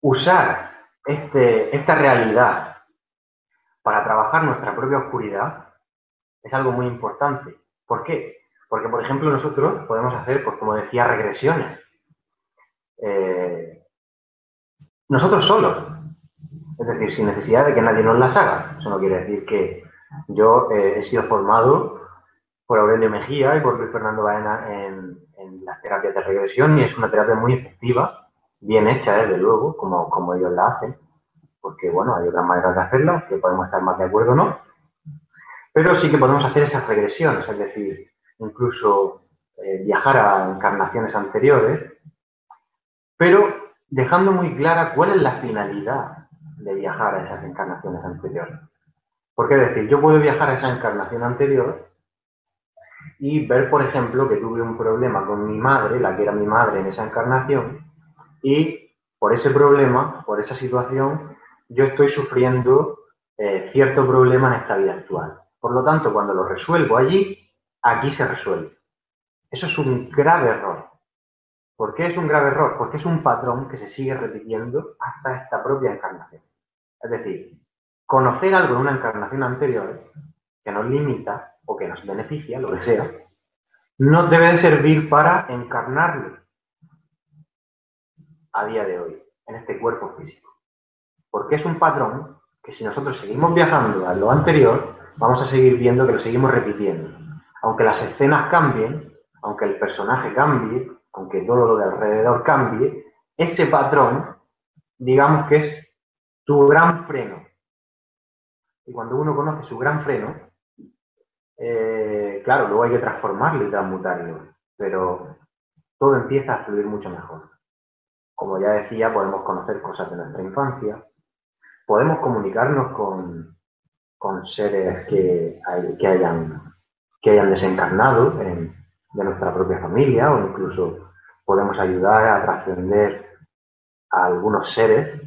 usar este, esta realidad para trabajar nuestra propia oscuridad es algo muy importante. ¿Por qué? Porque, por ejemplo, nosotros podemos hacer, pues como decía, regresiones. Eh, nosotros solos. Es decir, sin necesidad de que nadie nos las haga. Eso no quiere decir que yo eh, he sido formado por Aurelio Mejía y por Luis Fernando Baena en, en las terapias de regresión y es una terapia muy efectiva bien hecha, desde luego, como, como ellos la hacen, porque bueno, hay otras maneras de hacerla, que podemos estar más de acuerdo o no, pero sí que podemos hacer esas regresiones, es decir, incluso eh, viajar a encarnaciones anteriores, pero dejando muy clara cuál es la finalidad de viajar a esas encarnaciones anteriores. Porque es decir, yo puedo viajar a esa encarnación anterior y ver, por ejemplo, que tuve un problema con mi madre, la que era mi madre en esa encarnación, y por ese problema, por esa situación, yo estoy sufriendo eh, cierto problema en esta vida actual. Por lo tanto, cuando lo resuelvo allí, aquí se resuelve. Eso es un grave error. ¿Por qué es un grave error? Porque es un patrón que se sigue repitiendo hasta esta propia encarnación. Es decir, conocer algo en una encarnación anterior que nos limita o que nos beneficia, lo que sea, no debe servir para encarnarlo a día de hoy, en este cuerpo físico. Porque es un patrón que si nosotros seguimos viajando a lo anterior, vamos a seguir viendo que lo seguimos repitiendo. Aunque las escenas cambien, aunque el personaje cambie, aunque todo lo de alrededor cambie, ese patrón, digamos que es tu gran freno. Y cuando uno conoce su gran freno, eh, claro, luego hay que transformarlo y transmutarlo, pero todo empieza a fluir mucho mejor. Como ya decía, podemos conocer cosas de nuestra infancia, podemos comunicarnos con, con seres que, que, hayan, que hayan desencarnado de nuestra propia familia o incluso podemos ayudar a trascender a algunos seres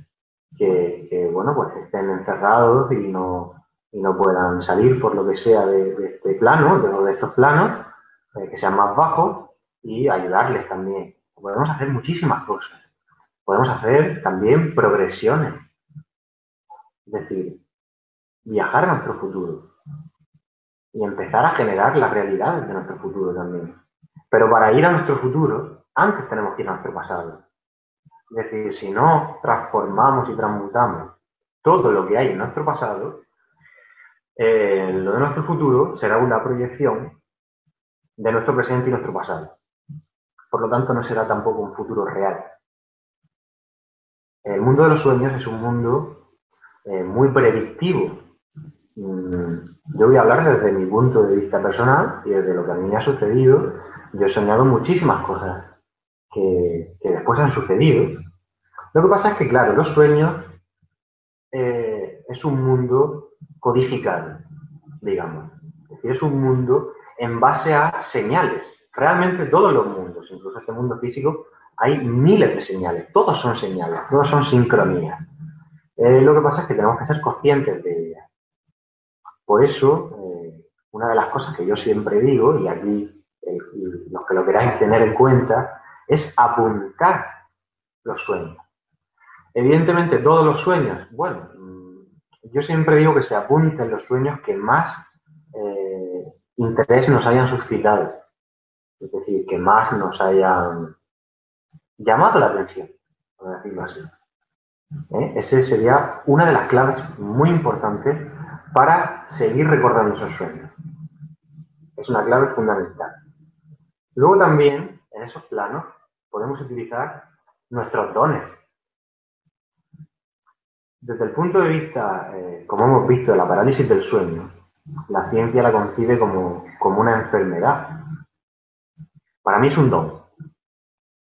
que, bueno, pues estén encerrados y no, y no puedan salir por lo que sea de, este plano, de, de estos planos, eh, que sean más bajos, y ayudarles también. Podemos hacer muchísimas cosas podemos hacer también progresiones. Es decir, viajar a nuestro futuro y empezar a generar las realidades de nuestro futuro también. Pero para ir a nuestro futuro, antes tenemos que ir a nuestro pasado. Es decir, si no transformamos y transmutamos todo lo que hay en nuestro pasado, eh, lo de nuestro futuro será una proyección de nuestro presente y nuestro pasado. Por lo tanto, no será tampoco un futuro real. El mundo de los sueños es un mundo eh, muy predictivo. Mm, yo voy a hablar desde mi punto de vista personal y desde lo que a mí me ha sucedido. Yo he soñado muchísimas cosas que, después han sucedido. Lo que pasa es que, claro, los sueños eh, es un mundo codificado, digamos. Es decir, es un mundo en base a señales. Realmente todos los mundos, incluso este mundo físico, hay miles de señales, todos son señales, todos son sincronías. Eh, lo que pasa es que tenemos que ser conscientes de ellas. Por eso, eh, una de las cosas que yo siempre digo, y aquí los que lo queráis tener en cuenta, es apuntar los sueños. Evidentemente, todos los sueños, bueno, mm, yo siempre digo que se apunten los sueños que más eh, interés nos hayan suscitado. Es decir, que más nos hayan llamado la atención, por decirlo así. Ese sería una de las claves muy importantes para seguir recordando esos sueños. Es una clave fundamental. Luego también, en esos planos, podemos utilizar nuestros dones. Desde el punto de vista, eh, como hemos visto, de la parálisis del sueño, la ciencia la concibe como, como una enfermedad. Para mí es un don.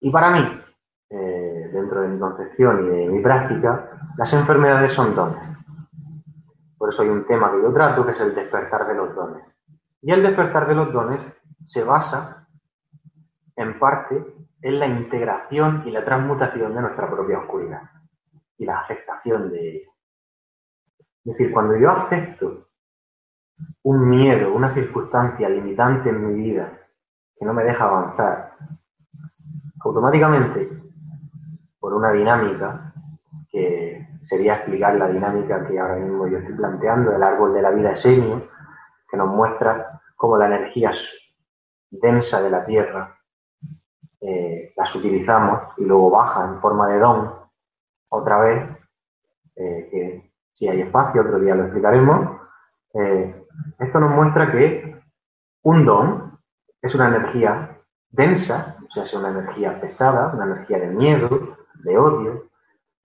Y para mí, eh, dentro de mi concepción y de mi práctica, las enfermedades son dones. Por eso hay un tema que yo trato, que es el despertar de los dones. Y el despertar de los dones se basa, en parte, en la integración y la transmutación de nuestra propia oscuridad y la aceptación de ella. Es decir, cuando yo acepto un miedo, una circunstancia limitante en mi vida que no me deja avanzar, automáticamente, por una dinámica que sería explicar la dinámica que ahora mismo yo estoy planteando, el árbol de la vida esenio, que nos muestra cómo la energía densa de la Tierra eh, las utilizamos y luego baja en forma de don otra vez, eh, que si hay espacio, otro día lo explicaremos. Eh, esto nos muestra que un don es una energía densa, sea, es una energía pesada, una energía de miedo, de odio.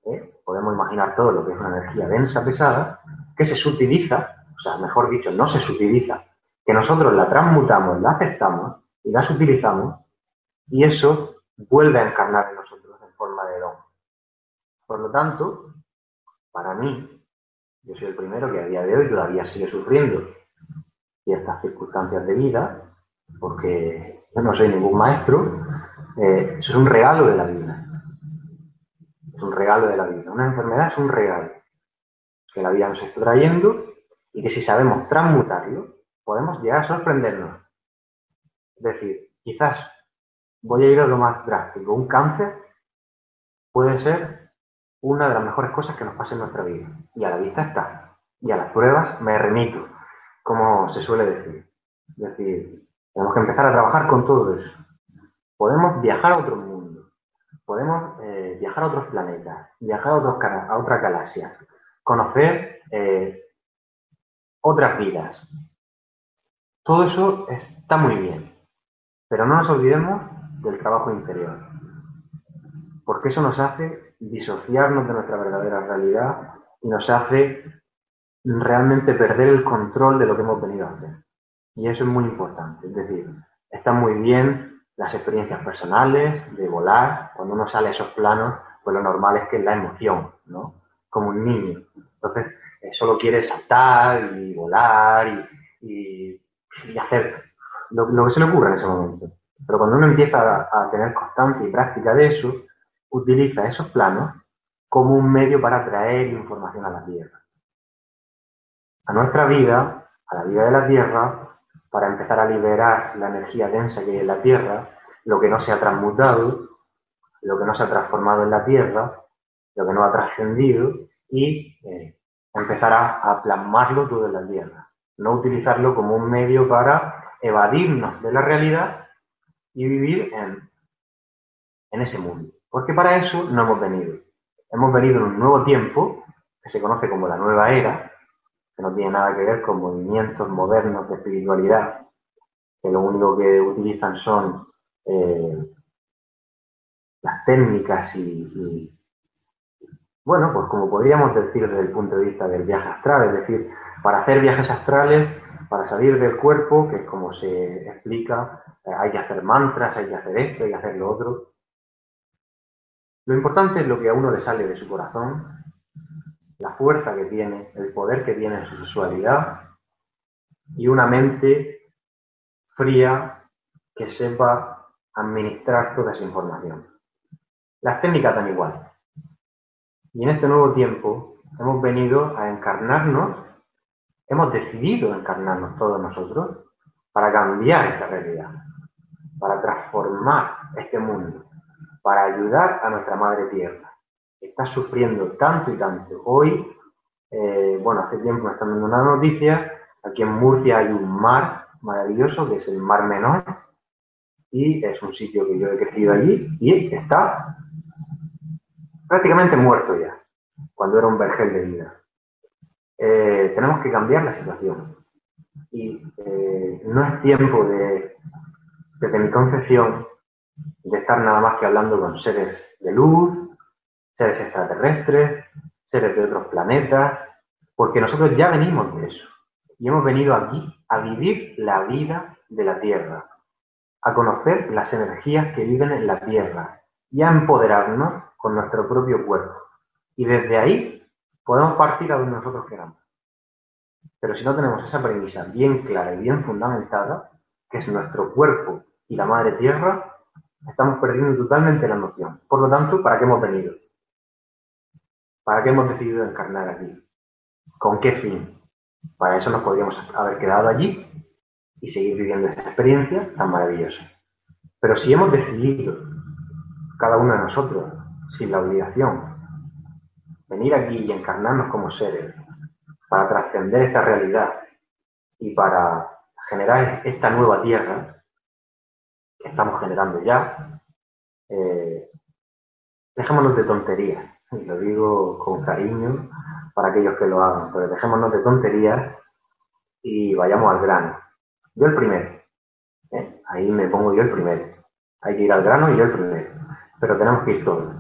¿eh? Podemos imaginar todo lo que es una energía densa, pesada, que se sutiliza, o sea, mejor dicho, no se sutiliza, que nosotros la transmutamos, la aceptamos y la sutilizamos, y eso vuelve a encarnar en nosotros en forma de don. Por lo tanto, para mí, yo soy el primero que a día de hoy todavía sigue sufriendo ciertas circunstancias de vida, porque yo no soy ningún maestro, eh, eso es un regalo de la vida. Es un regalo de la vida. Una enfermedad es un regalo que la vida nos está trayendo y que si sabemos transmutarlo, podemos llegar a sorprendernos. Es decir, quizás voy a ir a lo más drástico. Un cáncer puede ser una de las mejores cosas que nos pasa en nuestra vida. Y a la vista está. Y a las pruebas me remito, como se suele decir. Es decir, tenemos que empezar a trabajar con todo eso. Podemos viajar a otro mundo, podemos eh, viajar a otros planetas, viajar a, otros, a otra galaxia, conocer eh, otras vidas. Todo eso está muy bien, pero no nos olvidemos del trabajo interior, porque eso nos hace disociarnos de nuestra verdadera realidad y nos hace realmente perder el control de lo que hemos venido a hacer. Y eso es muy importante. Es decir, están muy bien las experiencias personales, de volar. Cuando uno sale a esos planos, pues lo normal es que es la emoción, ¿no? Como un niño. Entonces, eh, solo quiere saltar y volar y, hacer lo, que se le ocurra en ese momento. Pero cuando uno empieza a tener constancia y práctica de eso, utiliza esos planos como un medio para traer información a la Tierra. A nuestra vida, a la vida de la Tierra, para empezar a liberar la energía densa que hay en la Tierra, lo que no se ha transmutado, lo que no se ha transformado en la Tierra, lo que no ha trascendido, y eh, empezar a, plasmarlo todo en la Tierra. No utilizarlo como un medio para evadirnos de la realidad y vivir en ese mundo. Porque para eso no hemos venido. Hemos venido en un nuevo tiempo, que se conoce como la nueva era, no tiene nada que ver con movimientos modernos de espiritualidad, que lo único que utilizan son eh, las técnicas y, bueno, pues como podríamos decir desde el punto de vista del viaje astral, es decir, para hacer viajes astrales, para salir del cuerpo, que es como se explica, eh, hay que hacer mantras, hay que hacer esto, hay que hacer lo otro. Lo importante es lo que a uno le sale de su corazón, la fuerza que tiene, el poder que tiene en su sexualidad y una mente fría que sepa administrar toda esa información. Las técnicas dan igual. Y en este nuevo tiempo hemos venido a encarnarnos, hemos decidido encarnarnos todos nosotros para cambiar esta realidad, para transformar este mundo para ayudar a nuestra madre tierra. Está sufriendo tanto y tanto. Hoy, eh, bueno, hace tiempo me están dando una noticia, aquí en Murcia hay un mar maravilloso que es el Mar Menor y es un sitio que yo he crecido allí y está prácticamente muerto ya, cuando era un vergel de vida. Eh, tenemos que cambiar la situación y eh, no es tiempo de, desde mi concepción, de estar nada más que hablando con seres de luz, seres extraterrestres, seres de otros planetas, porque nosotros ya venimos de eso y hemos venido aquí a vivir la vida de la Tierra, a conocer las energías que viven en la Tierra y a empoderarnos con nuestro propio cuerpo. Y desde ahí podemos partir a donde nosotros queramos. Pero si no tenemos esa premisa bien clara y bien fundamentada, que es nuestro cuerpo y la madre tierra, estamos perdiendo totalmente la noción. Por lo tanto, ¿para qué hemos venido? ¿Para qué hemos decidido encarnar aquí? ¿Con qué fin? Para eso nos podríamos haber quedado allí y seguir viviendo esta experiencia tan maravillosa. Pero si hemos decidido, cada uno de nosotros, sin la obligación, venir aquí y encarnarnos como seres para trascender esta realidad y para generar esta nueva tierra que estamos generando ya, eh, dejémonos de tonterías, y lo digo con cariño para aquellos que lo hagan, pero dejémonos de tonterías y vayamos al grano. Yo el primero, ¿eh? ahí me pongo yo el primero. Hay que ir al grano y yo el primero, pero tenemos que ir todos.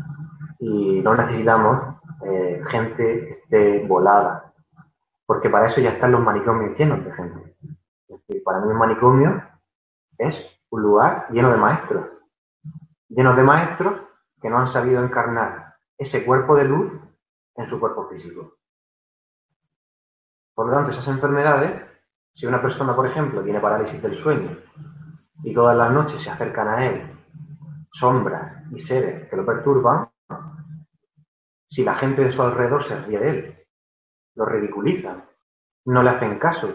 Y no necesitamos eh, gente que esté volada, porque para eso ya están los manicomios llenos de gente. Es para mí un manicomio es un lugar lleno de maestros, lleno de maestros que no han sabido encarnar ese cuerpo de luz en su cuerpo físico. Por lo tanto, esas enfermedades, si una persona, por ejemplo, tiene parálisis del sueño y todas las noches se acercan a él sombras y seres que lo perturban, si la gente de su alrededor se ríe de él, lo ridiculizan, no le hacen caso,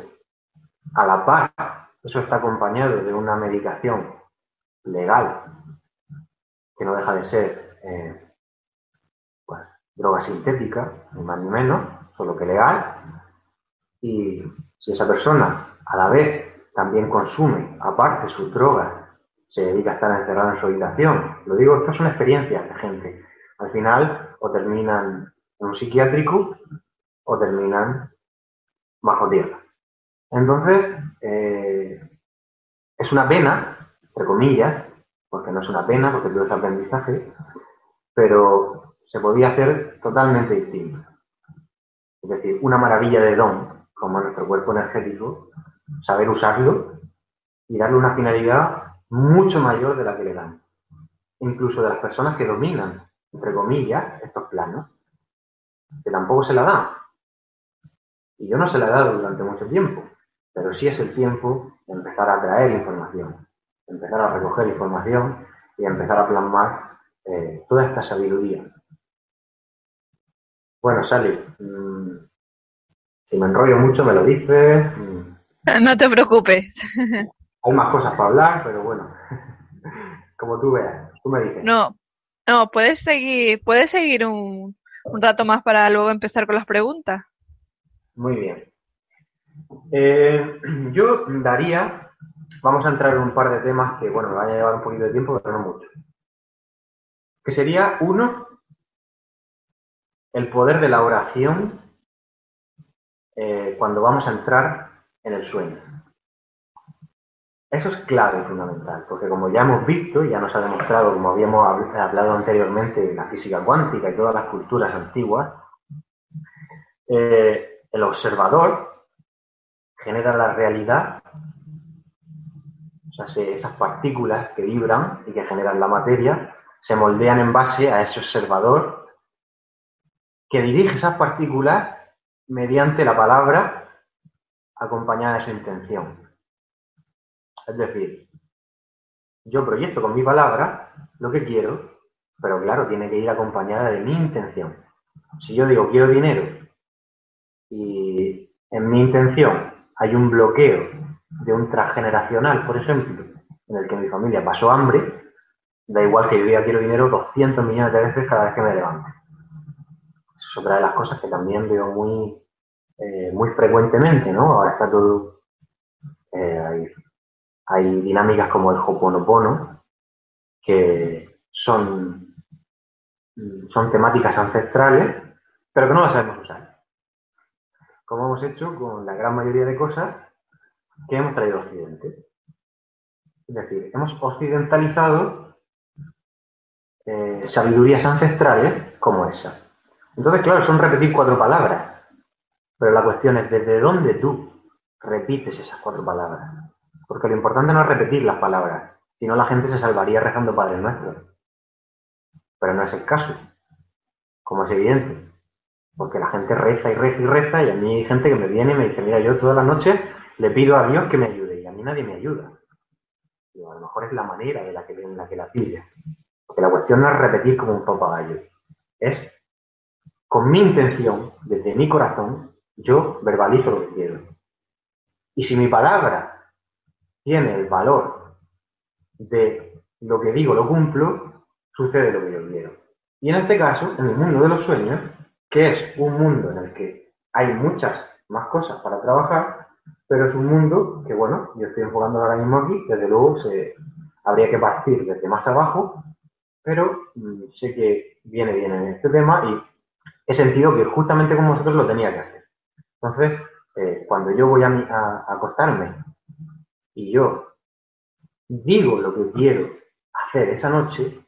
a la par, eso está acompañado de una medicación legal, que no deja de ser eh, droga sintética, ni más ni menos, solo que legal, y si esa persona a la vez también consume, aparte sus drogas, se dedica a estar encerrado en su habitación, lo digo, estas son experiencias de gente. Al final, o terminan en un psiquiátrico o terminan bajo tierra. Entonces, eh, es una pena, entre comillas, porque no es una pena, porque todo es aprendizaje, pero se podía hacer totalmente distinto. Es decir, una maravilla de don, como nuestro cuerpo energético, saber usarlo y darle una finalidad mucho mayor de la que le dan. Incluso de las personas que dominan, entre comillas, estos planos, que tampoco se la dan. Y yo no se la he dado durante mucho tiempo, pero sí es el tiempo de empezar a traer información, empezar a recoger información y empezar a plasmar eh, toda esta sabiduría. Bueno, Sally, mm, si me enrollo mucho me lo dices. No te preocupes. Hay más cosas para hablar, pero bueno, como tú veas, tú me dices. No, no, puedes seguir, puedes seguir un, un rato más para luego empezar con las preguntas. Muy bien. Eh, yo daría, vamos a entrar en un par de temas que, bueno, me van a llevar un poquito de tiempo, pero no mucho. Que sería, uno, el poder de la oración eh, cuando vamos a entrar en el sueño. Eso es clave fundamental, porque como ya hemos visto, ya nos ha demostrado, como habíamos hablado anteriormente, la física cuántica y todas las culturas antiguas, eh, el observador genera la realidad, o sea, esas partículas que vibran y que generan la materia, se moldean en base a ese observador que dirige esas partículas mediante la palabra acompañada de su intención. Es decir, yo proyecto con mi palabra lo que quiero, pero claro, tiene que ir acompañada de mi intención. Si yo digo quiero dinero y en mi intención hay un bloqueo de un transgeneracional, por ejemplo, en el que mi familia pasó hambre, da igual que yo diga quiero dinero 200 millones de veces cada vez que me levante. Otra de las cosas que también veo muy, eh, muy frecuentemente, ¿no? Ahora está todo eh, hay dinámicas como el Hoponopono, que son, son temáticas ancestrales, pero que no las sabemos usar. Como hemos hecho con la gran mayoría de cosas que hemos traído Occidente. Es decir, hemos occidentalizado eh, sabidurías ancestrales como esa. Entonces, claro, son repetir cuatro palabras, pero la cuestión es desde dónde tú repites esas cuatro palabras. Porque lo importante no es repetir las palabras, sino la gente se salvaría rezando Padre Nuestro. Pero no es el caso. como es evidente. Porque la gente reza y reza y reza y a mí hay gente que me viene y me dice, mira, yo todas las noches le pido a Dios que me ayude y a mí nadie me ayuda. a lo mejor es la manera de la que, en la que la pide. Porque la cuestión no es repetir como un papagayo. Es con mi intención, desde mi corazón, yo verbalizo lo que quiero. Y si mi palabra tiene el valor de lo que digo, lo cumplo, sucede lo que yo quiero. Y en este caso, en el mundo de los sueños, que es un mundo en el que hay muchas más cosas para trabajar, pero es un mundo que, bueno, yo estoy enfocando ahora mismo aquí, desde luego se, habría que partir desde más abajo, pero mm, sé que viene bien en este tema y he sentido que justamente como vosotros lo tenía que hacer. Entonces, eh, cuando yo voy a, a, acostarme y yo digo lo que quiero hacer esa noche,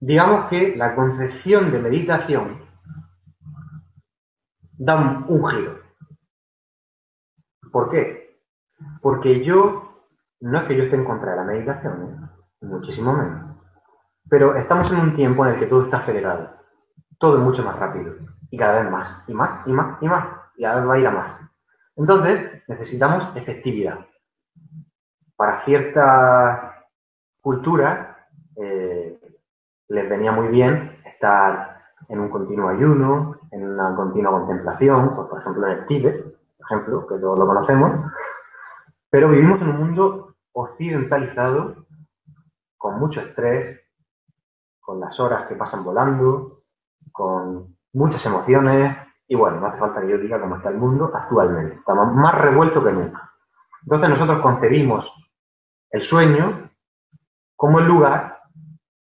digamos que la concepción de meditación da un, giro. ¿Por qué? Porque yo, no es que yo esté en contra de la meditación, ¿eh? muchísimo menos, pero estamos en un tiempo en el que todo está acelerado, todo es mucho más rápido, y cada vez más, y más, y más, y más, y cada vez va a ir a más. Entonces, necesitamos efectividad. Para ciertas culturas, eh, les venía muy bien estar en un continuo ayuno, en una continua contemplación, pues, por ejemplo en el Tíbet, por ejemplo, que todos lo conocemos, pero vivimos en un mundo occidentalizado, con mucho estrés, con las horas que pasan volando, con muchas emociones, y bueno, no hace falta que yo diga cómo está el mundo actualmente, estamos más revueltos que nunca. Entonces nosotros concebimos el sueño como el lugar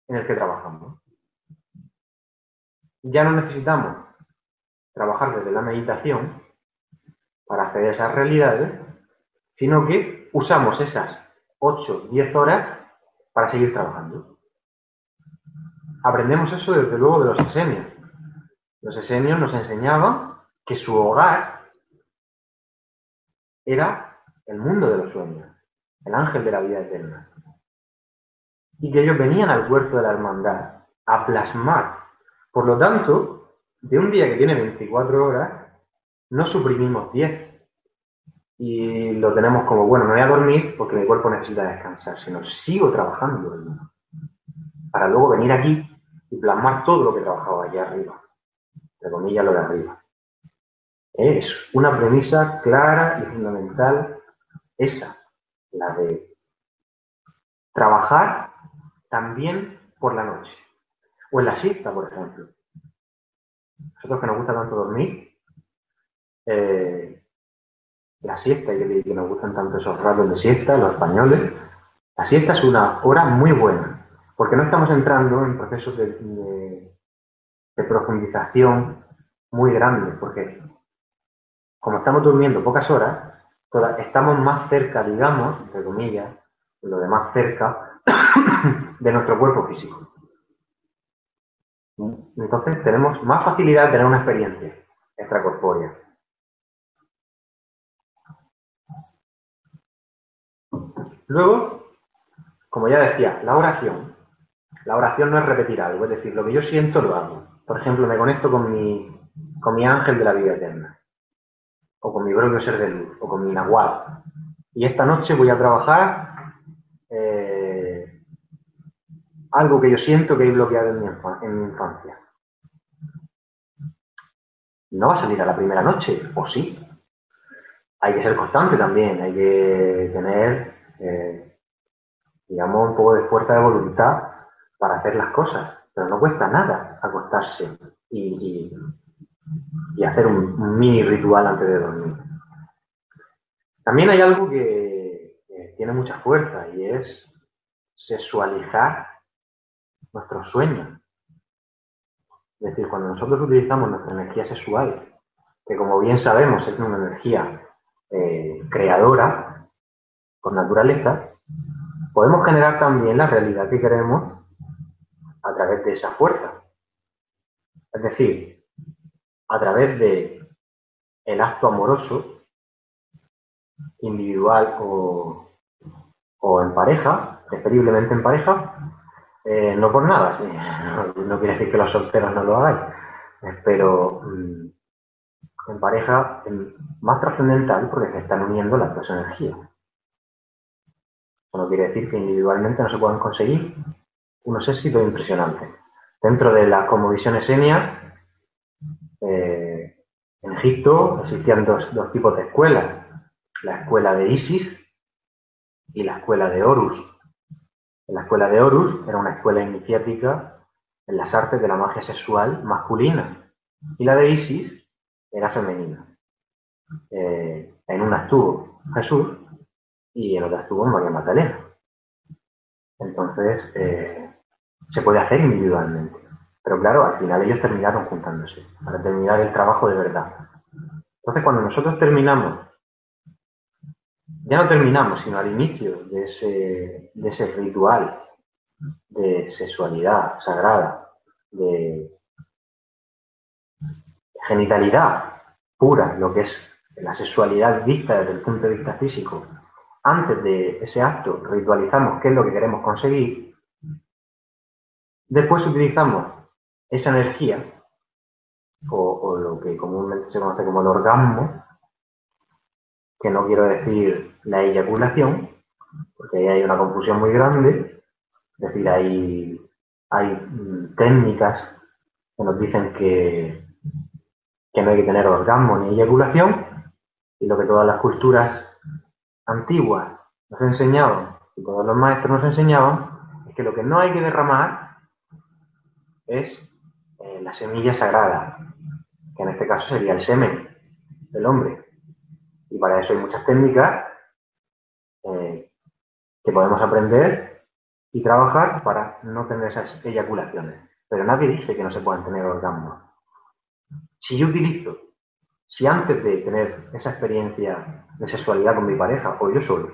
en el que trabajamos. Ya no necesitamos trabajar desde la meditación para hacer esas realidades, sino que usamos esas 8, 10 horas para seguir trabajando. Aprendemos eso desde luego de los esenios. Los esenios nos enseñaban que su hogar era el mundo de los sueños, el ángel de la vida eterna. Y que ellos venían al huerto de la hermandad a plasmar. Por lo tanto, de un día que tiene 24 horas, no suprimimos 10 y lo tenemos como, bueno, no voy a dormir porque mi cuerpo necesita descansar, sino sigo trabajando para luego venir aquí y plasmar todo lo que he trabajado allá arriba, de comillas lo de arriba. Es una premisa clara y fundamental esa, la de trabajar también por la noche. O en la siesta, por ejemplo. Nosotros que nos gusta tanto dormir, eh, la siesta, y que, nos gustan tanto esos ratos de siesta, los españoles, la siesta es una hora muy buena, porque no estamos entrando en procesos de, de profundización muy grandes, porque como estamos durmiendo pocas horas, estamos más cerca, digamos, entre comillas, lo de más cerca, de nuestro cuerpo físico. Entonces tenemos más facilidad de tener una experiencia extracorpórea. Luego, como ya decía, la oración. La oración no es repetir algo, es decir, lo que yo siento lo hago. Por ejemplo, me conecto con mi, con mi ángel de la vida eterna, o con mi propio ser de luz, o con mi nahual. Y esta noche voy a trabajar algo que yo siento que he bloqueado en mi, infancia. No va a salir a la primera noche, o sí. Hay que ser constante también, hay que tener, eh, digamos, un poco de fuerza de voluntad para hacer las cosas. Pero no cuesta nada acostarse y, hacer un, mini ritual antes de dormir. También hay algo que tiene mucha fuerza y es sexualizar nuestro sueño. Es decir, cuando nosotros utilizamos nuestra energía sexual, que como bien sabemos es una energía eh, creadora por naturaleza, podemos generar también la realidad que queremos a través de esa fuerza. Es decir, a través de el acto amoroso, individual o, en pareja, preferiblemente en pareja, Eh, no por nada, no, quiere decir que los solteros no lo hagan, pero mm, en pareja más trascendental porque se están uniendo las dos energías. Eso no quiere decir que individualmente no se puedan conseguir unos éxitos impresionantes. Dentro de la cosmovisión esenia, eh, en Egipto existían dos, tipos de escuelas. La escuela de Isis y la escuela de Horus. La escuela de Horus era una escuela iniciática en las artes de la magia sexual masculina. Y la de Isis era femenina. Eh, en una estuvo Jesús y en otra estuvo María Magdalena. Entonces, eh, se puede hacer individualmente. Pero claro, al final ellos terminaron juntándose para terminar el trabajo de verdad. Entonces, cuando nosotros terminamos, ya no terminamos, sino al inicio de ese, ritual de sexualidad sagrada, de genitalidad pura, lo que es la sexualidad vista desde el punto de vista físico, antes de ese acto ritualizamos qué es lo que queremos conseguir, después utilizamos esa energía, o, lo que comúnmente se conoce como el orgasmo, que no quiero decir la eyaculación, porque ahí hay una confusión muy grande, es decir, hay, mm, técnicas que nos dicen que, que no hay que tener orgasmo ni eyaculación, y lo que todas las culturas antiguas nos enseñaban, y todos los maestros nos enseñaban, es que lo que no hay que derramar es eh, la semilla sagrada, que en este caso sería el semen del hombre. Y para eso hay muchas técnicas eh, que podemos aprender y trabajar para no tener esas eyaculaciones. Pero nadie dice que no se puedan tener orgasmos. Si yo utilizo, si antes de tener esa experiencia de sexualidad con mi pareja o yo solo,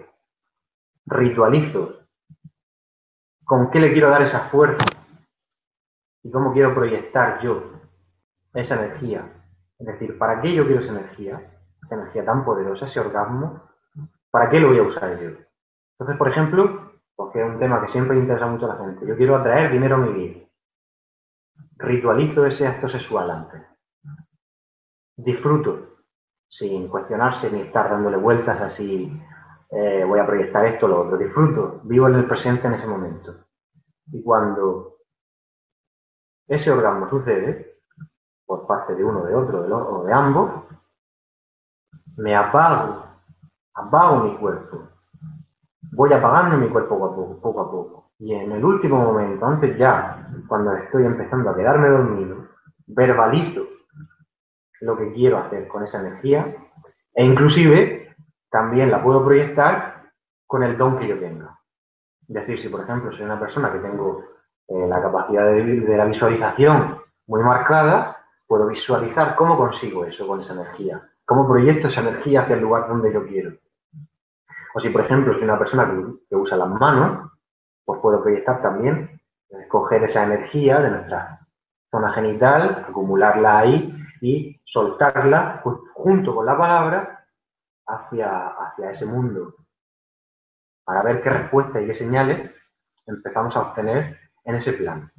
ritualizo con qué le quiero dar esa fuerza y cómo quiero proyectar yo esa energía. Es decir, ¿para qué yo quiero esa energía? Esa energía tan poderosa, ese orgasmo, ¿para qué lo voy a usar yo? Entonces, por ejemplo, porque es un tema que siempre interesa mucho a la gente, yo quiero atraer dinero a mi vida. Ritualizo ese acto sexual antes disfruto sin cuestionarse ni estar dándole vueltas así, eh, voy a proyectar esto o lo otro, disfruto, vivo en el presente en ese momento. Y cuando ese orgasmo sucede, por parte de uno, de otro, de o de ambos, me apago, apago mi cuerpo, voy apagando mi cuerpo poco a poco, poco a poco. Y en el último momento, antes ya, cuando estoy empezando a quedarme dormido, verbalizo lo que quiero hacer con esa energía e inclusive también la puedo proyectar con el don que yo tenga. Es decir, si por ejemplo soy una persona que tengo eh, la capacidad de, de la visualización muy marcada, puedo visualizar cómo consigo eso con esa energía, cómo proyecto esa energía hacia el lugar donde yo quiero. O si por ejemplo soy una persona que, usa las manos, pues puedo proyectar también, coger esa energía de nuestra zona genital, acumularla ahí y soltarla pues, junto con la palabra hacia, hacia ese mundo para ver qué respuestas y qué señales empezamos a obtener en ese plan.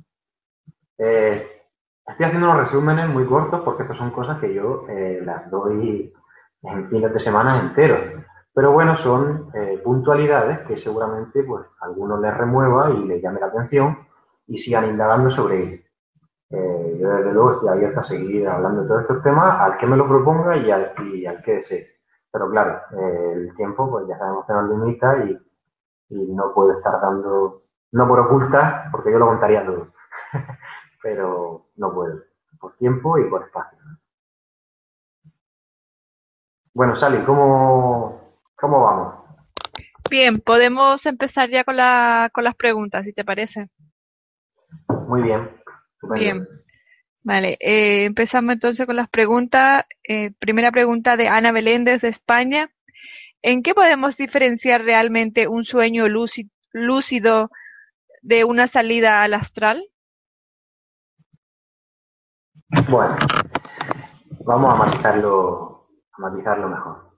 Eh, estoy haciendo unos resúmenes muy cortos porque estas son cosas que yo eh, las doy en fines de semana enteros. Pero bueno, son eh, puntualidades que seguramente pues, a algunos les remueva y les llame la atención y sigan indagando sobre ello. Eh, yo desde luego estoy abierto a seguir hablando de todos estos temas al que me lo proponga y al, y al que desee. Pero claro, eh, el tiempo pues ya sabemos que nos limita y, no puedo estar dando, no por ocultar, porque yo lo contaría todo, pero no puedo, por tiempo y por espacio. Bueno, Sally, ¿cómo, cómo vamos? Bien, podemos empezar ya con, la, con las preguntas, si te parece. Muy bien. Bien. Vale, eh, empezamos entonces con las preguntas. Eh, primera pregunta de Ana Belén desde España. ¿En qué podemos diferenciar realmente un sueño lúcido de una salida al astral? Bueno, vamos a matizarlo, a matizarlo mejor.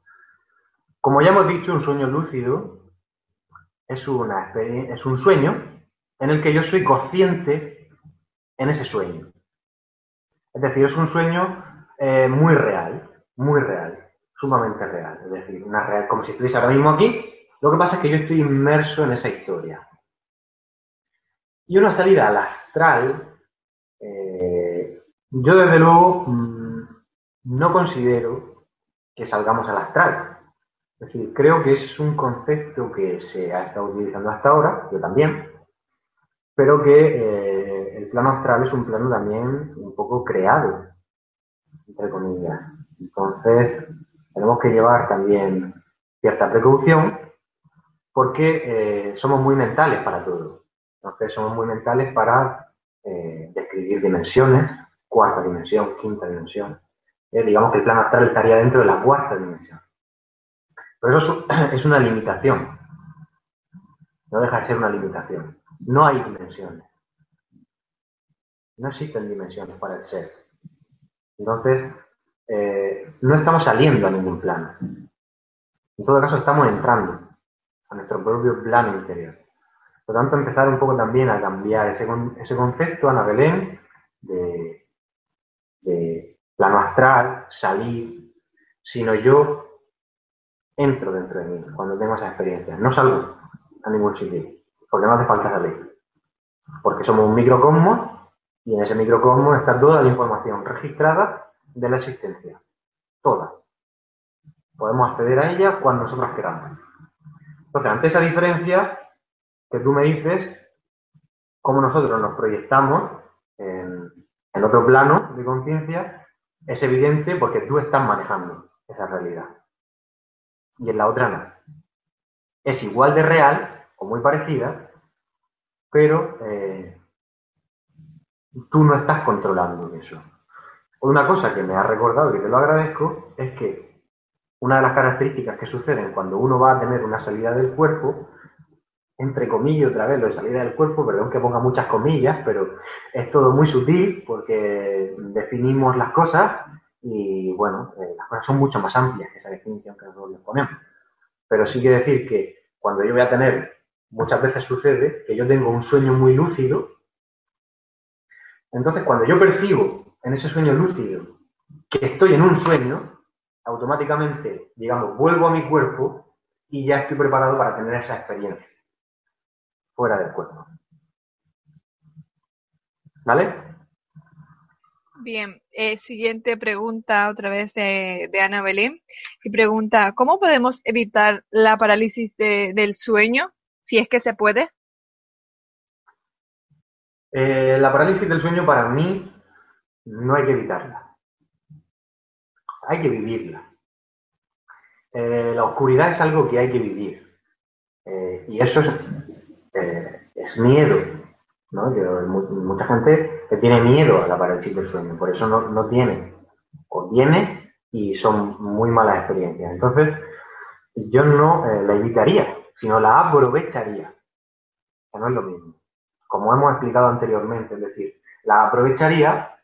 Como ya hemos dicho, un sueño lúcido es, una, es un sueño en el que yo soy consciente en ese sueño. Es decir, es un sueño eh, muy real, muy real, sumamente real. Es decir, una real, como si estuviese ahora mismo aquí. Lo que pasa es que yo estoy inmerso en esa historia. Y una salida al astral, eh, yo desde luego mm, no considero que salgamos al astral. Es decir, creo que es un concepto que se ha estado utilizando hasta ahora, yo también, pero que eh, el plano astral es un plano también un poco creado, entre comillas. Entonces, tenemos que llevar también cierta precaución porque eh, somos muy mentales para todo. Entonces, somos muy mentales para eh, describir dimensiones, cuarta dimensión, quinta dimensión. digamos que el plano astral estaría dentro de la cuarta dimensión. Pero eso es una limitación. No deja de ser una limitación. No hay dimensiones. No existen dimensiones para el ser. Entonces, eh, no estamos saliendo a ningún plano. En todo caso, estamos entrando a nuestro propio plano interior. Por lo tanto, empezar un poco también a cambiar ese, ese concepto, Ana Belén, de, plano astral, salir, sino yo entro dentro de mí cuando tengo esa experiencia. No salgo a ningún sitio, porque no hace falta salir. Porque somos un microcosmos y en ese microcosmos está toda la información registrada de la existencia. Toda. Podemos acceder a ella cuando nosotros queramos. Entonces, ante esa diferencia que tú me dices, cómo nosotros nos proyectamos en, otro plano de conciencia, es evidente porque tú estás manejando esa realidad. Y en la otra no. Es igual de real o muy parecida, pero eh, tú no estás controlando eso. Una cosa que me ha recordado y te lo agradezco es que una de las características que suceden cuando uno va a tener una salida del cuerpo, entre comillas otra vez lo de salida del cuerpo, perdón que ponga muchas comillas, pero es todo muy sutil porque definimos las cosas y bueno, eh, las cosas son mucho más amplias que esa definición que nosotros les ponemos. Pero sí que decir que cuando yo voy a tener muchas veces sucede que yo tengo un sueño muy lúcido. Entonces, cuando yo percibo en ese sueño lúcido que estoy en un sueño, automáticamente, digamos, vuelvo a mi cuerpo y ya estoy preparado para tener esa experiencia fuera del cuerpo. ¿Vale? Bien, eh, siguiente pregunta otra vez de, Ana Belén. Y pregunta, ¿cómo podemos evitar la parálisis del sueño? si es que se puede? Eh, la parálisis del sueño para mí no hay que evitarla. Hay que vivirla. Eh, la oscuridad es algo que hay que vivir. Eh, y eso es, es miedo. ¿no? mucha gente que tiene miedo a la parálisis del sueño, por eso no, no tiene. O tiene y son muy malas experiencias. Entonces, yo no la evitaría sino la aprovecharía, que no es lo mismo. Como hemos explicado anteriormente, es decir, la aprovecharía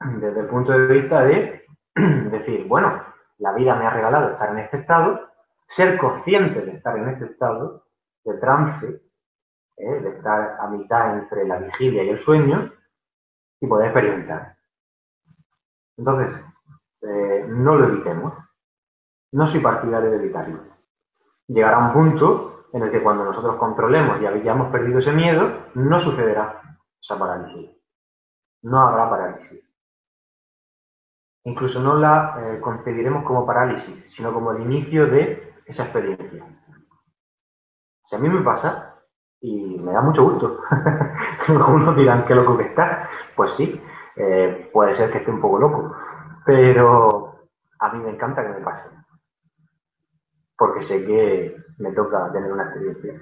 desde el punto de vista de decir, bueno, la vida me ha regalado estar en este estado, ser consciente de estar en este estado de trance, ¿eh? de estar a mitad entre la vigilia y el sueño, y poder experimentar. Entonces, eh, no lo evitemos. No soy partidario de evitarlo. Llegará un punto en el que cuando nosotros controlemos y hayamos perdido ese miedo, no sucederá esa parálisis. No habrá parálisis. Incluso no la eh, concebiremos como parálisis, sino como el inicio de esa experiencia. Si a mí me pasa, y me da mucho gusto, algunos dirán qué loco que está, pues sí, eh, puede ser que esté un poco loco, pero a mí me encanta que me pase porque sé que me toca tener una experiencia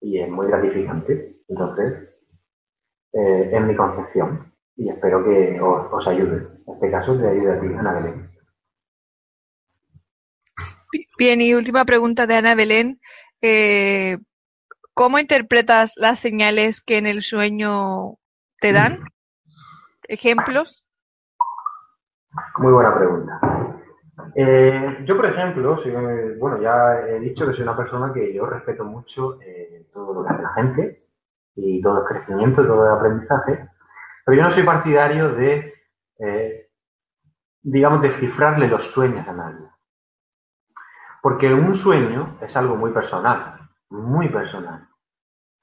y es muy gratificante. Entonces, eh, es mi concepción y espero que os, ayude. En este caso, te ayude a ti, Ana Belén. Bien, y última pregunta de Ana Belén. Eh, ¿Cómo interpretas las señales que en el sueño te dan? ¿Ejemplos? Muy buena pregunta. Eh, yo, por ejemplo, bueno, ya he dicho que soy una persona que yo respeto mucho eh, todo lo que hace la gente y todo es crecimiento, todo es aprendizaje, pero yo no soy partidario de, eh, digamos, descifrarle los sueños a nadie. Porque un sueño es algo muy personal, muy personal.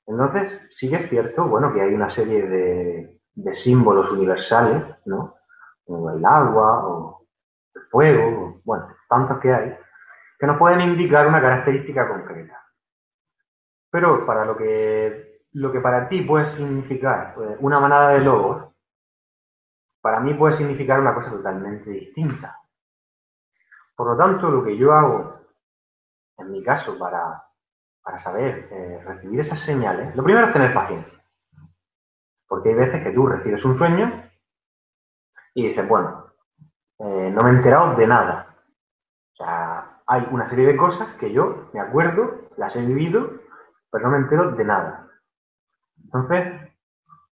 Entonces, sí que es cierto, bueno, que hay una serie de, de símbolos universales, ¿no? Como el agua o el fuego, bueno, tantos que hay, que nos pueden indicar una característica concreta. Pero para lo que, lo que para ti puede significar pues, una manada de lobos, para mí puede significar una cosa totalmente distinta. Por lo tanto, lo que yo hago, en mi caso, para, para saber eh, recibir esas señales, lo primero es tener paciencia. Porque hay veces que tú recibes un sueño y dices, bueno, eh, no me he enterado de nada. O sea, hay una serie de cosas que yo me acuerdo, las he vivido, pero no me entero de nada. Entonces,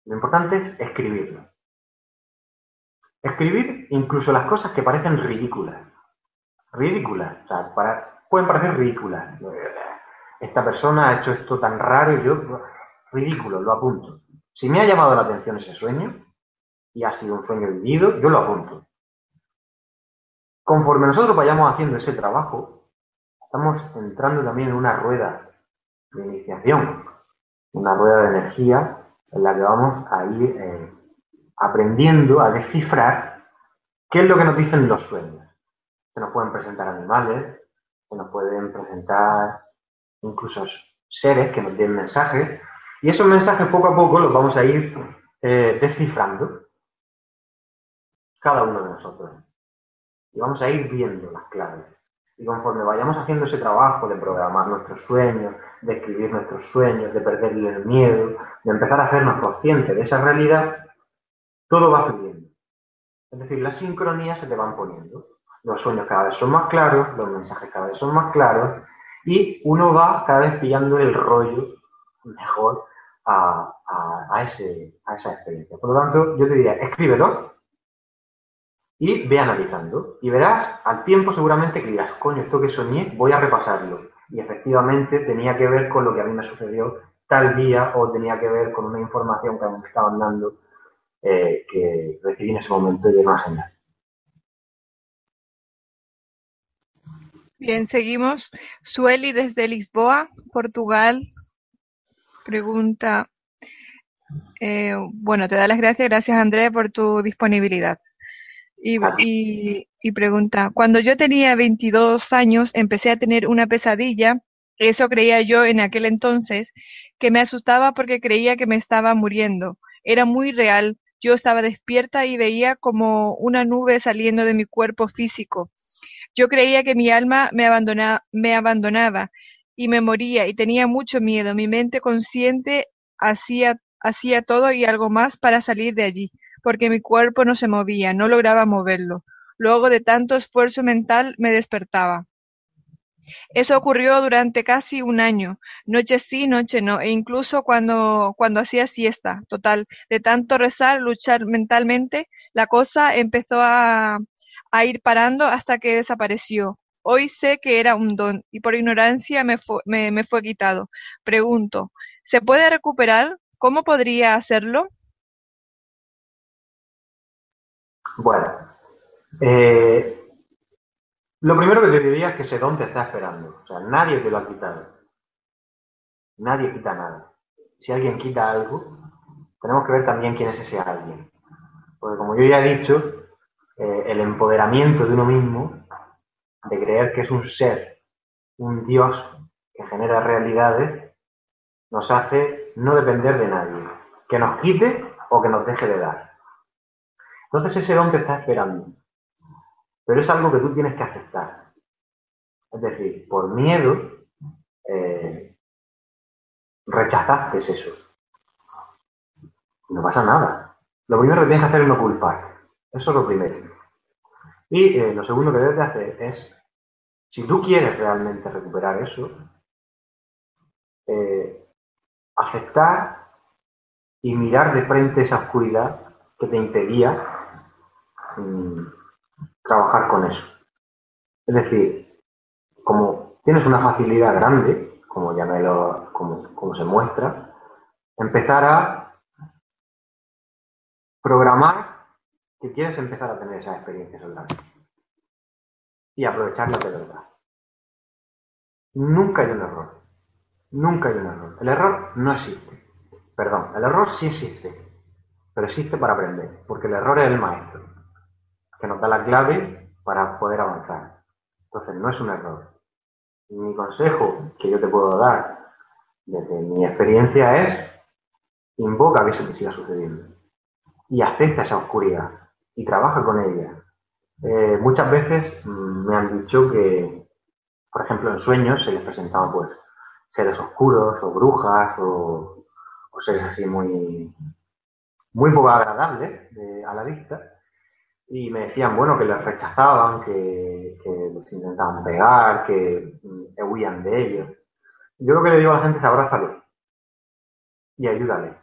lo importante es escribirlo. Escribir incluso las cosas que parecen ridículas. Ridículas. O sea, pueden parecer ridículas. Esta persona ha hecho esto tan raro y yo, ridículo, lo apunto. Si me ha llamado la atención ese sueño y ha sido un sueño vivido, yo lo apunto. Conforme nosotros vayamos haciendo ese trabajo, estamos entrando también en una rueda de iniciación, una rueda de energía en la que vamos a ir eh, aprendiendo a descifrar qué es lo que nos dicen los sueños. Se nos pueden presentar animales, se nos pueden presentar incluso seres que nos den mensajes, y esos mensajes poco a poco los vamos a ir eh, descifrando, cada uno de nosotros. Y vamos a ir viendo las claves. Y conforme vayamos haciendo ese trabajo de programar nuestros sueños, de escribir nuestros sueños, de perderle el miedo, de empezar a hacernos conscientes de esa realidad, todo va fluyendo. Es decir, las sincronías se te van poniendo. Los sueños cada vez son más claros, los mensajes cada vez son más claros, y uno va cada vez pillando el rollo mejor a, a, ese, a esa experiencia. Por lo tanto, yo te diría, escríbelo, y ve analizando. Y verás, al tiempo seguramente que dirás, coño, esto que soñé, voy a repasarlo. Y efectivamente tenía que ver con lo que a mí me sucedió tal día o tenía que ver con una información que me estaban dando eh, que recibí en ese momento de una señal. Bien, seguimos. Sueli desde Lisboa, Portugal, pregunta, eh, bueno, te da las gracias, gracias Andrés por tu disponibilidad. Y, y, pregunta, cuando yo tenía 22 años empecé a tener una pesadilla, eso creía yo en aquel entonces, que me asustaba porque creía que me estaba muriendo. Era muy real, yo estaba despierta y veía como una nube saliendo de mi cuerpo físico. Yo creía que mi alma me, me abandonaba y me moría y tenía mucho miedo. Mi mente consciente hacía, hacía todo y algo más para salir de allí porque mi cuerpo no se movía, no lograba moverlo. Luego de tanto esfuerzo mental me despertaba. Eso ocurrió durante casi un año, noche sí, noche no, e incluso cuando, cuando hacía siesta. Total, de tanto rezar, luchar mentalmente, la cosa empezó a, a ir parando hasta que desapareció. Hoy sé que era un don y por ignorancia me, me, me fue quitado. Pregunto, ¿se puede recuperar? ¿Cómo podría hacerlo? Bueno, eh, lo primero que te diría es que ese don te está esperando. O sea, nadie te lo ha quitado. Nadie quita nada. Si alguien quita algo, tenemos que ver también quién es ese alguien. Porque como yo ya he dicho, eh, el empoderamiento de uno mismo, de creer que es un ser, un Dios que genera realidades, nos hace no depender de nadie. Que nos quite o que nos deje de dar. Entonces ese don te está esperando. Pero es algo que tú tienes que aceptar. Es decir, por miedo, eh, rechazaste eso. No pasa nada. Lo primero que tienes que hacer es no culpar. Eso es lo primero. Y eh, lo segundo que debes de hacer es, si tú quieres realmente recuperar eso, eh, aceptar y mirar de frente esa oscuridad que te impedía Mm, trabajar con eso. Es decir, como tienes una facilidad grande, como ya me lo, como, se muestra, empezar a programar que quieres empezar a tener esas experiencias otra y aprovecharlas de verdad. Nunca hay un error. Nunca hay un error. El error no existe. Perdón, el error sí existe, pero existe para aprender, porque el error es el maestro, que nos da la clave para poder avanzar. Entonces, no es un error. Mi consejo que yo te puedo dar desde mi experiencia es invoca que eso te siga sucediendo y acepta esa oscuridad y trabaja con ella. Eh, muchas veces mm, me han dicho que, por ejemplo, en sueños se les presentaban pues seres oscuros o brujas o, seres así muy, muy poco agradables a la vista y me decían, bueno, que les rechazaban, que, que les intentaban pegar, que mm, huían de ellos. Yo lo que le digo a la gente es abrázalo y ayúdale.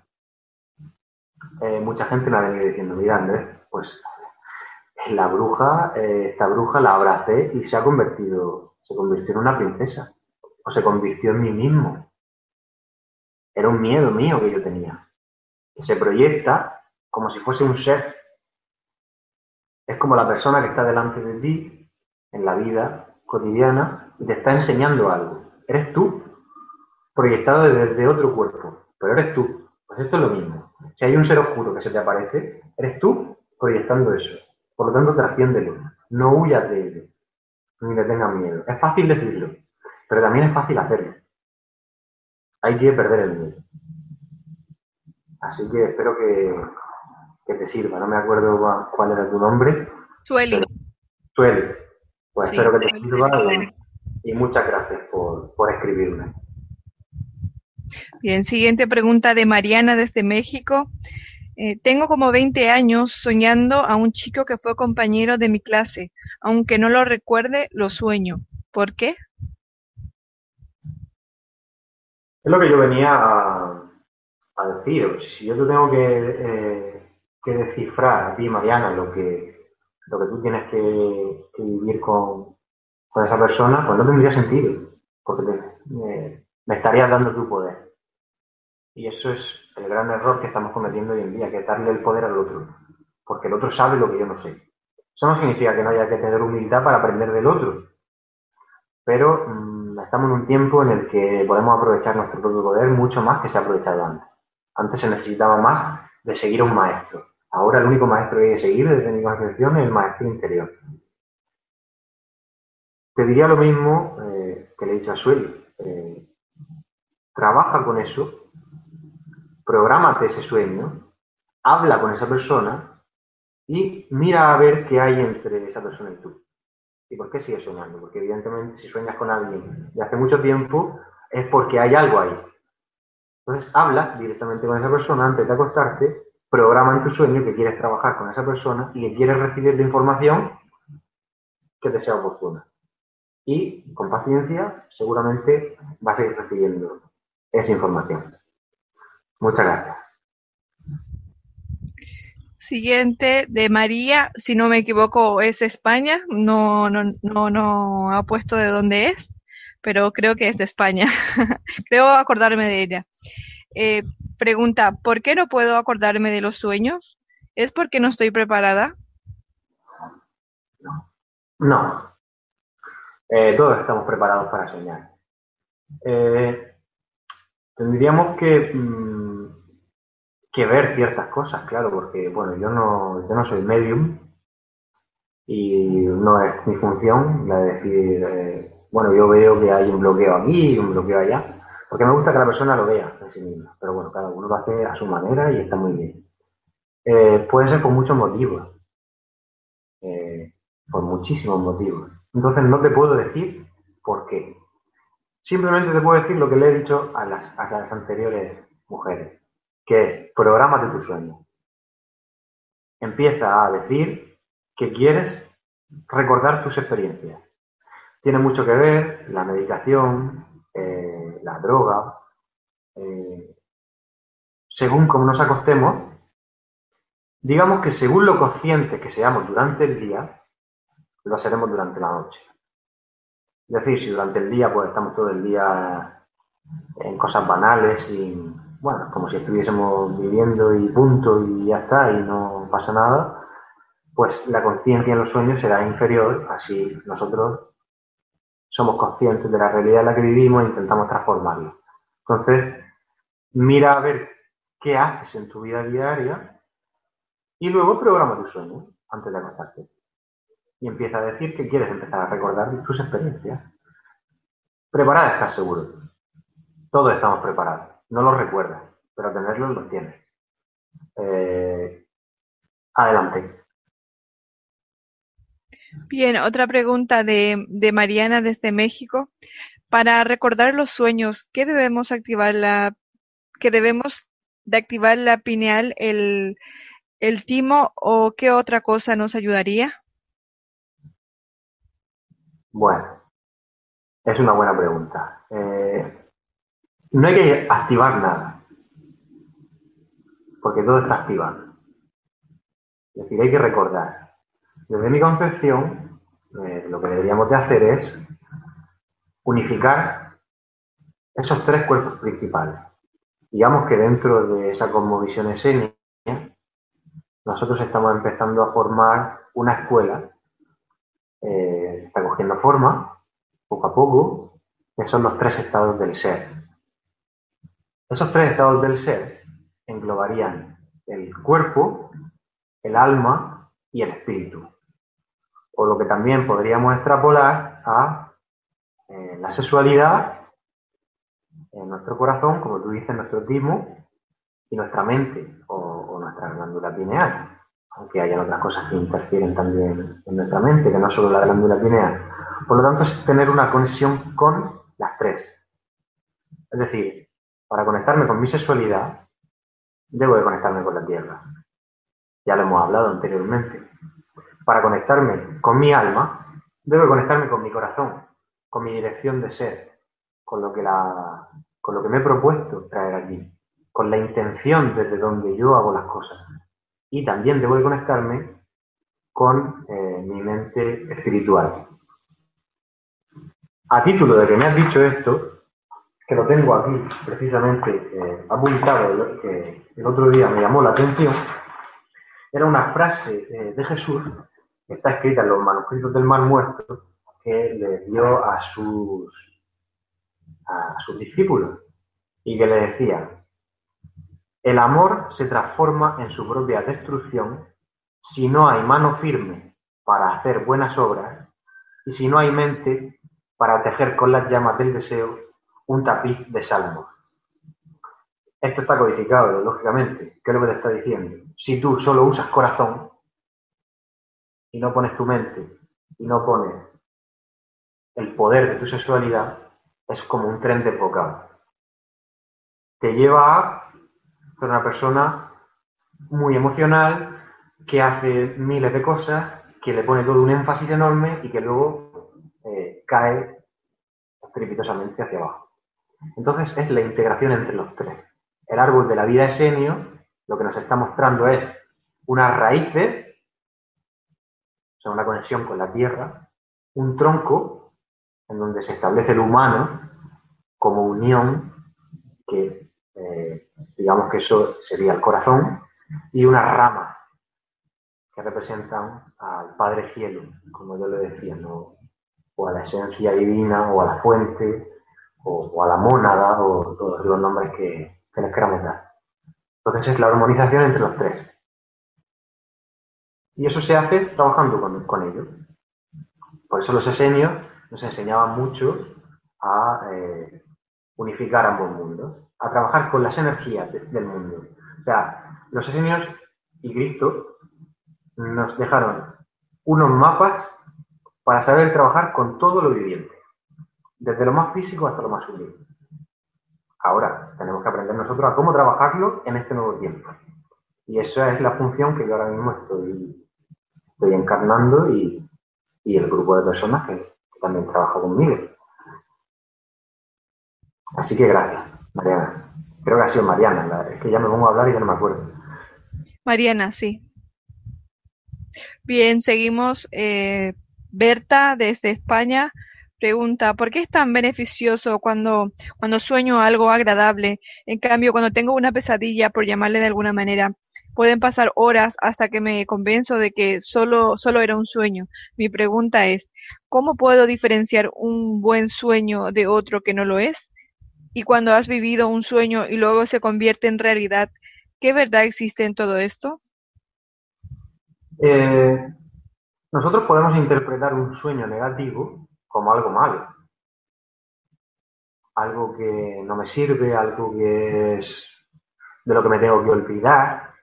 Eh, mucha gente me ha venido diciendo, mira Andrés, pues la bruja, eh, esta bruja la abracé y se ha convertido, se convirtió en una princesa, o se convirtió en mí mismo. Era un miedo mío que yo tenía, que se proyecta como si fuese un ser. Es como la persona que está delante de ti en la vida cotidiana y te está enseñando algo. Eres tú, proyectado desde otro cuerpo, pero eres tú. Pues esto es lo mismo. Si hay un ser oscuro que se te aparece, eres tú proyectando eso. Por lo tanto, trasciéndelo. No huyas de ello. Ni le tengas miedo. Es fácil decirlo, pero también es fácil hacerlo. Hay que perder el miedo. Así que espero que, te sirva. No me acuerdo cuál era tu nombre. Sueli. Sueli. Pues espero que te sirva y, muchas gracias por, por escribirme. Bien, siguiente pregunta de Mariana desde México. Eh, tengo como 20 años soñando a un chico que fue compañero de mi clase. Aunque no lo recuerde, lo sueño. ¿Por qué? Es lo que yo venía a, decir. Si yo te tengo eh, que, descifrar a ti, Mariana, lo que, lo que tú tienes que, vivir con, esa persona, pues no tendría sentido. Porque me estarías dando tu poder. Y eso es el gran error que estamos cometiendo hoy en día, que es darle el poder al otro. Porque el otro sabe lo que yo no sé. Eso no significa que no haya que tener humildad para aprender del otro. Pero mm, estamos en un tiempo en el que podemos aprovechar nuestro propio poder mucho más que se ha aprovechado antes. Antes se necesitaba más de seguir a un maestro. Ahora el único maestro que hay que seguir desde mi concepción es el maestro interior. Te diría lo mismo eh, que le he dicho a Sueli. Eh, trabaja con eso, prográmate ese sueño, habla con esa persona y mira a ver qué hay entre esa persona y tú. ¿Y por qué sigues soñando? Porque evidentemente si sueñas con alguien de hace mucho tiempo es porque hay algo ahí. Entonces habla directamente con esa persona antes de acostarte, programa en tu sueño que quieres trabajar con esa persona y que quieres recibir la información que te sea oportuna. Y con paciencia seguramente vas a ir recibiendo esa información. Muchas gracias. Siguiente de María, si no me equivoco, es España. No, no, no, no ha puesto de dónde es, pero creo que es de España. creo acordarme de ella. Eh, pregunta, ¿por qué no puedo acordarme de los sueños? ¿Es porque no estoy preparada? No. Eh, todos estamos preparados para soñar. Eh, Tendríamos que, mm, que ver ciertas cosas, claro, porque, bueno, yo no, yo no soy medium y no es mi función la de decir, eh, bueno, yo veo que hay un bloqueo aquí y un bloqueo allá, porque me gusta que la persona lo vea en sí misma, pero bueno, cada uno lo hace a su manera y está muy bien. Eh, puede ser por muchos motivos, eh, por muchísimos motivos. Entonces no te puedo decir por qué. Simplemente te puedo decir lo que le he dicho a las anteriores mujeres, que prográmate tu sueño. Empieza a decir que quieres recordar tus experiencias. Tiene mucho que ver la medicación, eh, la droga, eh, según como nos acostemos, digamos que según lo consciente que seamos durante el día, lo haremos durante la noche. Es decir, si durante el día pues estamos todo el día en cosas banales, sin, bueno, como si estuviésemos viviendo y punto y ya está y no pasa nada, pues la conciencia en los sueños será inferior, así nosotros somos conscientes de la realidad en la que vivimos e intentamos transformarla. Entonces, mira a ver qué haces en tu vida diaria y luego programa tu sueño antes de acostarte. Y empieza a decir que quieres empezar a recordar tus experiencias. Preparada estás seguro. Todos estamos preparados. No lo recuerdas, pero tenerlos los tienes. Eh, adelante. Bien, otra pregunta de, de Mariana desde México. Para recordar los sueños, ¿qué debemos activar la, que debemos de activar la pineal, el, el timo o qué otra cosa nos ayudaría? Bueno, es una buena pregunta. Eh, no hay que activar nada, porque todo está activado. Es decir, hay que recordar. Desde mi concepción, eh, lo que deberíamos de hacer es unificar esos tres cuerpos principales. Digamos que dentro de esa cosmovisión esenia, nosotros estamos empezando a formar una escuela, eh, está cogiendo forma, poco a poco, que son los tres estados del ser. Esos tres estados del ser englobarían el cuerpo, el alma y el espíritu. O lo que también podríamos extrapolar a eh, la sexualidad en nuestro corazón, como tú dices, nuestro timo y nuestra mente o, nuestra glándula pineal, aunque hayan otras cosas que interfieren también en nuestra mente, que no solo la glándula pineal. Por lo tanto, es tener una conexión con las tres. Es decir, para conectarme con mi sexualidad, debo de conectarme con la tierra. Ya lo hemos hablado anteriormente. Para conectarme con mi alma, debo de conectarme con mi corazón, con mi dirección de ser, con lo que, me he propuesto traer aquí con la intención desde donde yo hago las cosas. Y también debo de conectarme con eh, mi mente espiritual. A título de que me has dicho esto, que lo tengo aquí precisamente eh, apuntado, que el otro día me llamó la atención, era una frase eh, de Jesús que está escrita en los manuscritos del Mar Muerto que le dio a sus, a sus discípulos y que le decía, el amor se transforma en su propia destrucción si no hay mano firme para hacer buenas obras y si no hay mente para tejer con las llamas del deseo un tapiz de salmos. Esto está codificado, lógicamente. ¿Qué es lo que te está diciendo? Si tú solo usas corazón y no pones tu mente y no pones el poder de tu sexualidad, es como un tren de poca. Te lleva a una persona muy emocional, que hace miles de cosas, que le pone todo un énfasis enorme y que luego eh, cae estrepitosamente hacia abajo. Entonces es la integración entre los tres. El árbol de la vida esenio lo que nos está mostrando es unas raíces, o sea, una conexión con la tierra, un tronco en donde se establece el humano como unión que eh, digamos que eso sería el corazón, y una rama que representan al Padre Cielo, como yo le decía, o a la esencia divina, o a la fuente, o, a la mónada, o todos los nombres que, que les queramos dar. Entonces es la armonización entre los tres. Y eso se hace trabajando con, con ellos. Por eso los esenios nos enseñaban mucho a eh, unificar ambos mundos a trabajar con las energías del mundo. O sea, los esenios y Cristo nos dejaron unos mapas para saber trabajar con todo lo viviente, desde lo más físico hasta lo más sutil. Ahora, tenemos que aprender nosotros a cómo trabajarlo en este nuevo tiempo. Y esa es la función que yo ahora mismo estoy, estoy encarnando y, el grupo de personas que, que también trabaja conmigo. Así que gracias. Mariana. Creo que ha sido Mariana. Es que ya me pongo a hablar y ya no me acuerdo. Mariana, sí. Bien, seguimos. Eh, Berta, desde España, Pregunta, ¿por qué es tan beneficioso cuando, cuando sueño algo agradable? En cambio, cuando tengo una pesadilla, por llamarle de alguna manera, pueden pasar horas hasta que me convenzo de que solo, solo era un sueño. Mi pregunta es, ¿cómo puedo diferenciar un buen sueño de otro que no lo es? Y cuando has vivido un sueño y luego se convierte en realidad, ¿qué verdad existe en todo esto? Eh, nosotros podemos interpretar un sueño negativo como algo malo. Algo que no me sirve, algo que es de lo que me tengo que olvidar.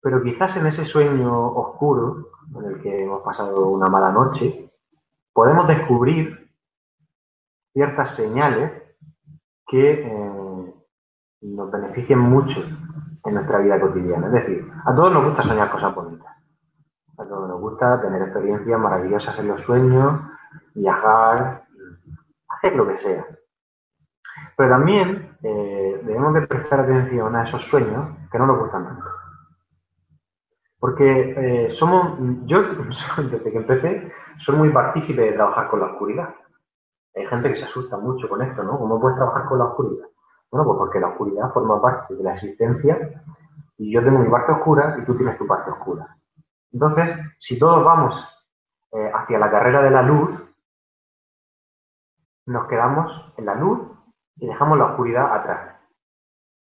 Pero quizás en ese sueño oscuro, en el que hemos pasado una mala noche, podemos descubrir ciertas señales que eh, nos beneficien mucho en nuestra vida cotidiana. Es decir, a todos nos gusta soñar cosas bonitas. A todos nos gusta tener experiencias maravillosas en los sueños, viajar, hacer lo que sea. Pero también eh, debemos de prestar atención a esos sueños que no nos gustan tanto. Porque eh, somos, yo desde que empecé, soy muy partícipe de trabajar con la oscuridad. Hay gente que se asusta mucho con esto, ¿no? ¿Cómo puedes trabajar con la oscuridad? Bueno, pues porque la oscuridad forma parte de la existencia y yo tengo mi parte oscura y tú tienes tu parte oscura. Entonces, si todos vamos eh, hacia la carrera de la luz, nos quedamos en la luz y dejamos la oscuridad atrás.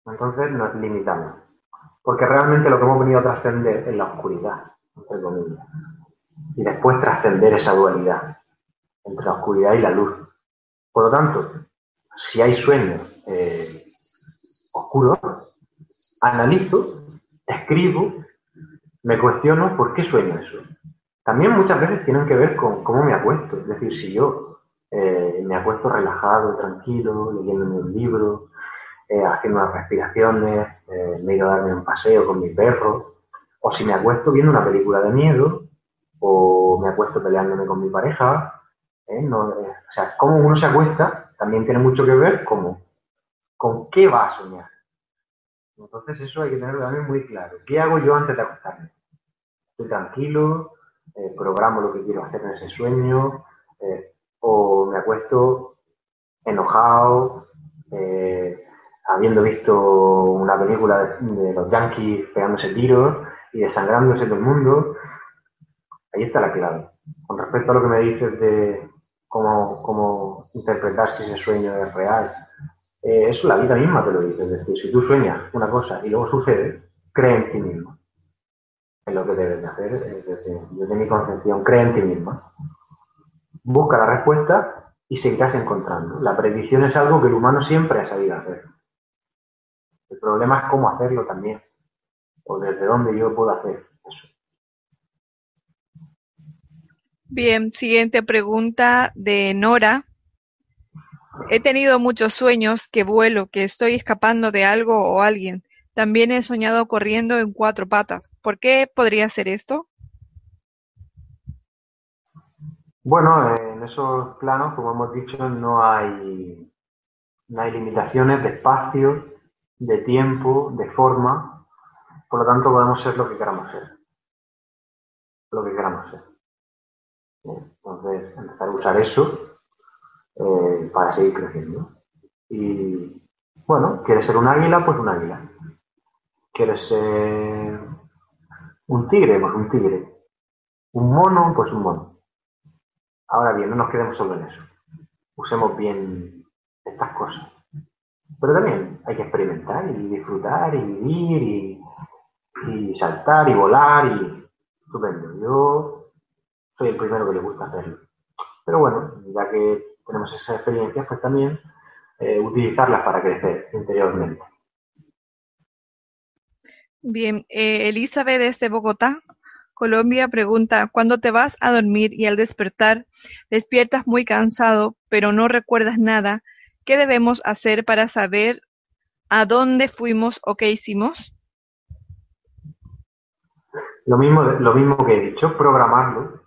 Entonces nos limitamos. Porque realmente lo que hemos venido a trascender es la oscuridad, entre comillas. Y después trascender esa dualidad entre la oscuridad y la luz. Por lo tanto, si hay sueños eh, oscuros, analizo, escribo, me cuestiono por qué sueño eso. También muchas veces tienen que ver con cómo me acuesto. Es decir, si yo eh, me acuesto relajado, tranquilo, leyéndome un libro, eh, haciendo unas respiraciones, eh, me he ido a darme un paseo con mi perro, o si me acuesto viendo una película de miedo, o me acuesto peleándome con mi pareja. o sea, cómo uno se acuesta también tiene mucho que ver con, con qué va a soñar. Entonces eso hay que tenerlo también muy claro. ¿Qué hago yo antes de acostarme? Estoy tranquilo, programo lo que quiero hacer en ese sueño, o me acuesto enojado, eh, habiendo visto una película de, los yankees pegándose tiros y desangrándose todo el mundo. Ahí está la clave. Con respecto a lo que me dices de cómo, cómo interpretar si ese sueño es real, eh, eso la vida misma te lo dice. Es decir, si tú sueñas una cosa y luego sucede, cree en ti mismo. Es lo que debes de hacer. Es decir, desde mi concepción, cree en ti misma busca la respuesta y seguirás encontrando. La predicción es algo que el humano siempre ha sabido hacer. El problema es cómo hacerlo también, o desde dónde yo puedo hacer eso. Bien, siguiente pregunta de Nora. He tenido muchos sueños que vuelo, que estoy escapando de algo o alguien. También he soñado corriendo en cuatro patas. ¿Por qué podría ser esto? Bueno, en esos planos, como hemos dicho, no hay, no hay limitaciones de espacio, de tiempo, de forma. Por lo tanto, podemos ser lo que queramos ser. Lo que queramos ser. Entonces, empezar a usar eso eh, para seguir creciendo. Y bueno, ¿quieres ser un águila? Pues un águila. ¿Quieres ser un tigre? Pues un tigre. ¿Un mono? Pues un mono. Ahora bien, no nos quedemos solo en eso. Usemos bien estas cosas. Pero también hay que experimentar y disfrutar y vivir y, saltar y volar y estupendo. Yo soy el primero que le gusta hacerlo. Pero bueno, ya que tenemos esa experiencia, pues también eh, utilizarlas para crecer interiormente. Bien, eh, Elizabeth desde Bogotá Colombia pregunta, cuando te vas a dormir y al despertar despiertas muy cansado, pero no recuerdas nada, ¿qué debemos hacer para saber a dónde fuimos o qué hicimos? Lo mismo, lo mismo que he dicho, programarlo.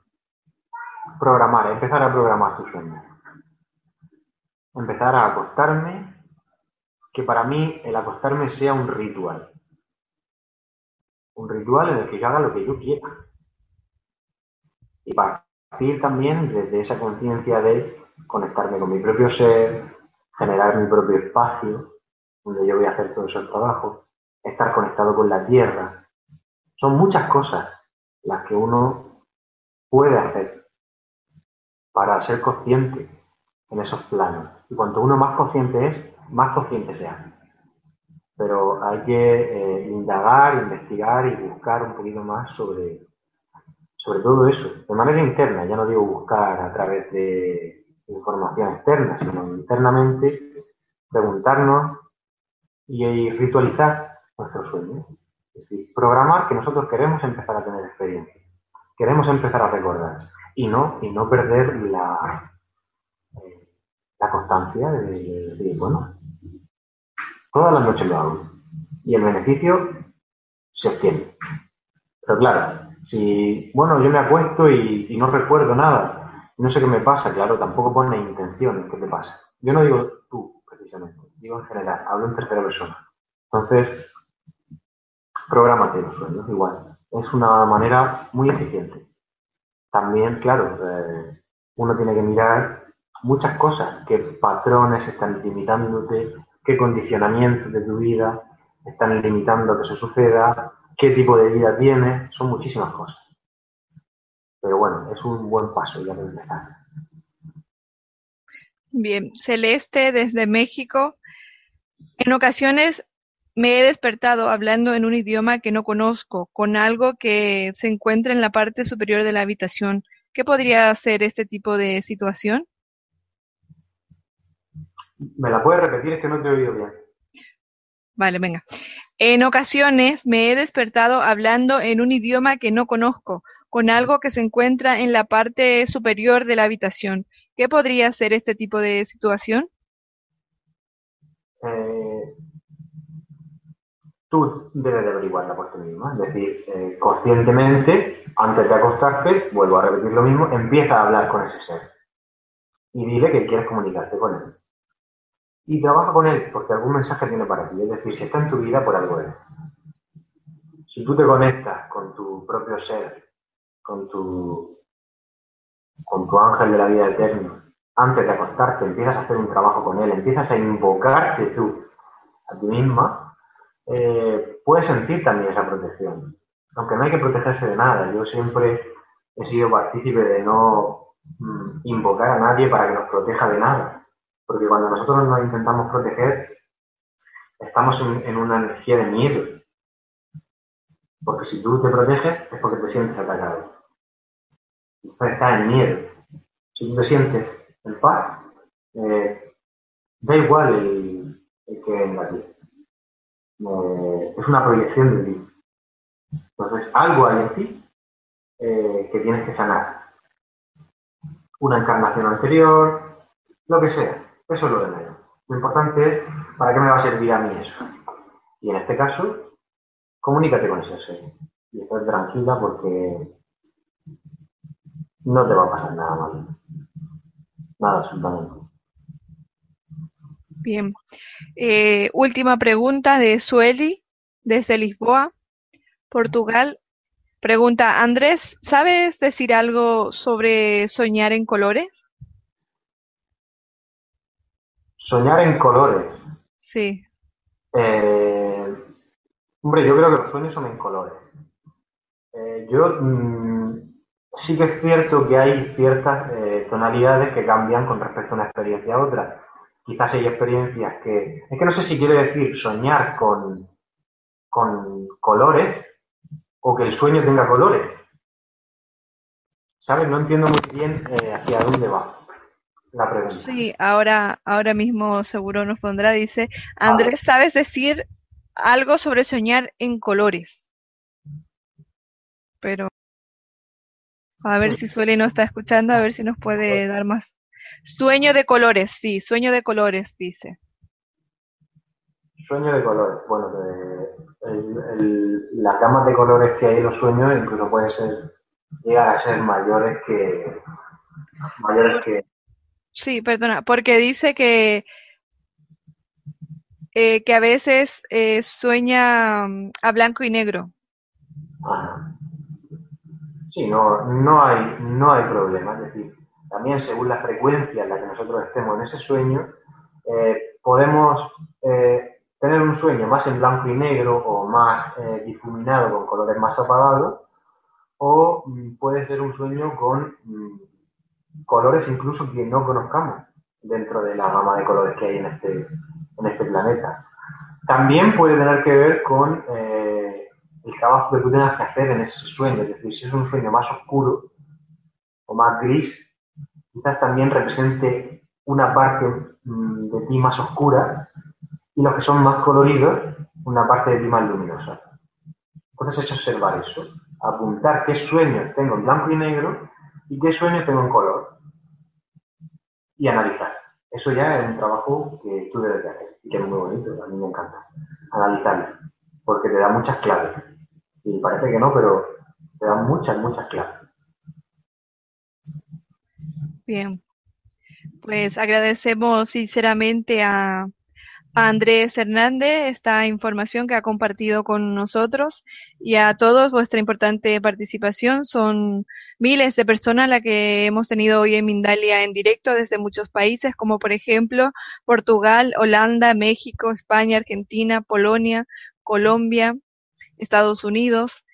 Programar, empezar a programar tu sueño. Empezar a acostarme, que para mí el acostarme sea un ritual un ritual en el que yo haga lo que yo quiera. Y partir también desde esa conciencia de conectarme con mi propio ser, generar mi propio espacio, donde yo voy a hacer todo ese trabajo, estar conectado con la tierra. Son muchas cosas las que uno puede hacer para ser consciente en esos planos. Y cuanto uno más consciente es, más consciente se hace. Pero hay que eh, indagar, investigar y buscar un poquito más sobre, sobre todo eso, de manera interna, ya no digo buscar a través de información externa, sino internamente preguntarnos y ritualizar nuestros sueños. Es decir, programar que nosotros queremos empezar a tener experiencia, queremos empezar a recordar y no, y no perder la, eh, la constancia de decir, bueno, todas las noches lo hago y el beneficio se obtiene. Pero claro, si, bueno, yo me acuesto y, no recuerdo nada, no sé qué me pasa, claro, tampoco pone intención qué te pasa. Yo no digo tú, precisamente, digo en general, hablo en tercera persona. Entonces, prográmate los sueños, igual. Es una manera muy eficiente. También, claro, eh, uno tiene que mirar muchas cosas, qué patrones están limitándote, qué condicionamientos de tu vida están limitando que eso suceda, qué tipo de vida tiene, son muchísimas cosas. Pero bueno, es un buen paso ya para empezar. Bien, Celeste desde México. En ocasiones me he despertado hablando en un idioma que no conozco, con algo que se encuentra en la parte superior de la habitación. ¿Qué podría ser este tipo de situación? ¿Me la puedes repetir? Es que no te he oído bien. Vale, venga. En ocasiones me he despertado hablando en un idioma que no conozco, con algo que se encuentra en la parte superior de la habitación. ¿Qué podría ser este tipo de situación? Eh, tú debes de averiguarla por ti misma. Es decir, eh, conscientemente, antes de acostarte, vuelvo a repetir lo mismo, empieza a hablar con ese ser. Y dile que quieres comunicarte con él y trabaja con él porque algún mensaje tiene para ti. Es decir, si está en tu vida, por algo es. Si tú te conectas con tu propio ser, con tu, con tu ángel de la vida eterna, antes de acostarte, empiezas a hacer un trabajo con él, empiezas a invocarte tú a ti misma, eh, puedes sentir también esa protección. Aunque no hay que protegerse de nada. Yo siempre he sido partícipe de no mm, invocar a nadie para que nos proteja de nada porque cuando nosotros nos intentamos proteger, estamos en, una energía de miedo. Porque si tú te proteges es porque te sientes atacado. Entonces estás en miedo. Si tú te sientes en paz, eh, da igual el, que venga aquí. Eh, es una proyección de ti. Entonces, algo hay en ti eh, que tienes que sanar. Una encarnación anterior, lo que sea. Eso es lo de menos. Lo importante es para qué me va a servir a mí eso. Y en este caso, comunícate con ese ser. Y estés tranquila porque no te va a pasar nada mal. Nada, absolutamente. Bien. Eh, última pregunta de Sueli, desde Lisboa, Portugal. Pregunta, Andrés, ¿sabes decir algo sobre soñar en colores? Soñar en colores. Sí. Eh, hombre, yo creo que los sueños son en colores. Eh, yo mm, sí que es cierto que hay ciertas eh, tonalidades que cambian con respecto a una experiencia a otra. Quizás hay experiencias que... Es que no sé si quiere decir soñar con, con colores o que el sueño tenga colores. ¿Sabes? No entiendo muy bien hacia dónde va. Sí, ahora, ahora mismo seguro nos pondrá, dice, Andrés, ¿sabes decir algo sobre soñar en colores? Pero a ver si Sueli no está escuchando, a ver si nos puede dar más. Sueño de colores, sí, sueño de colores, dice. Sueño de colores, bueno, el, las gamas de colores que hay en los sueños incluso pueden ser, llegar a ser mayores que, mayores que, Sí, perdona, porque dice que, eh, que a veces eh, sueña mm, a blanco y negro. Sí, no, no, hay, no hay problema. Es decir, también según la frecuencia en la que nosotros estemos en ese sueño, eh, podemos tener un sueño más en blanco y negro o más difuminado con colores más apagados, o mm, puede ser un sueño con mm, colores incluso que no conozcamos dentro de la gama de colores que hay en este, en este planeta. También puede tener que ver con el trabajo que tú tengas que hacer en ese sueño, es decir, si es un sueño más oscuro o más gris, quizás también represente una parte mm, de ti más oscura y los que son más coloridos, una parte de ti más luminosa. Entonces es observar eso, apuntar qué sueños tengo en blanco y negro y qué sueños tengo en color y analizar. Eso ya es un trabajo que tú debes de hacer y que es muy bonito, a mí me encanta analizarlo, porque te da muchas claves. Y parece que no, pero te da muchas, muchas claves. Bien, pues agradecemos sinceramente a, Andrés Hernández esta información que ha compartido con nosotros y a todos vuestra importante participación. Son miles de personas las que hemos tenido hoy en Mindalia en directo desde muchos países, como por ejemplo Portugal, Holanda, México, España, Argentina, Polonia, Colombia, Estados Unidos,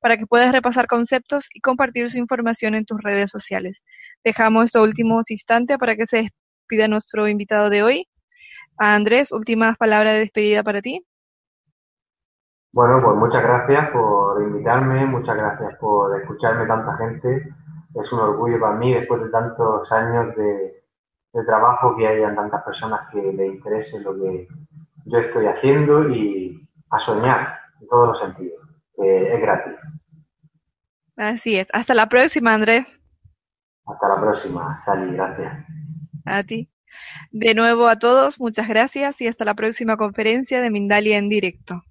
para que puedas repasar conceptos y compartir su información en tus redes sociales. Dejamos estos últimos instantes para que se despida nuestro invitado de hoy. Andrés, últimas palabras de despedida para ti. Bueno, pues muchas gracias por invitarme, muchas gracias por escucharme tanta gente. Es un orgullo para mí después de tantos años de, trabajo que hayan tantas personas que le interese lo que yo estoy haciendo y a soñar en todos los sentidos. Es gratis. Así es. Hasta la próxima, Andrés. Hasta la próxima, Sally. Gracias. A ti. De nuevo a todos, muchas gracias y hasta la próxima conferencia de Mindalia en directo.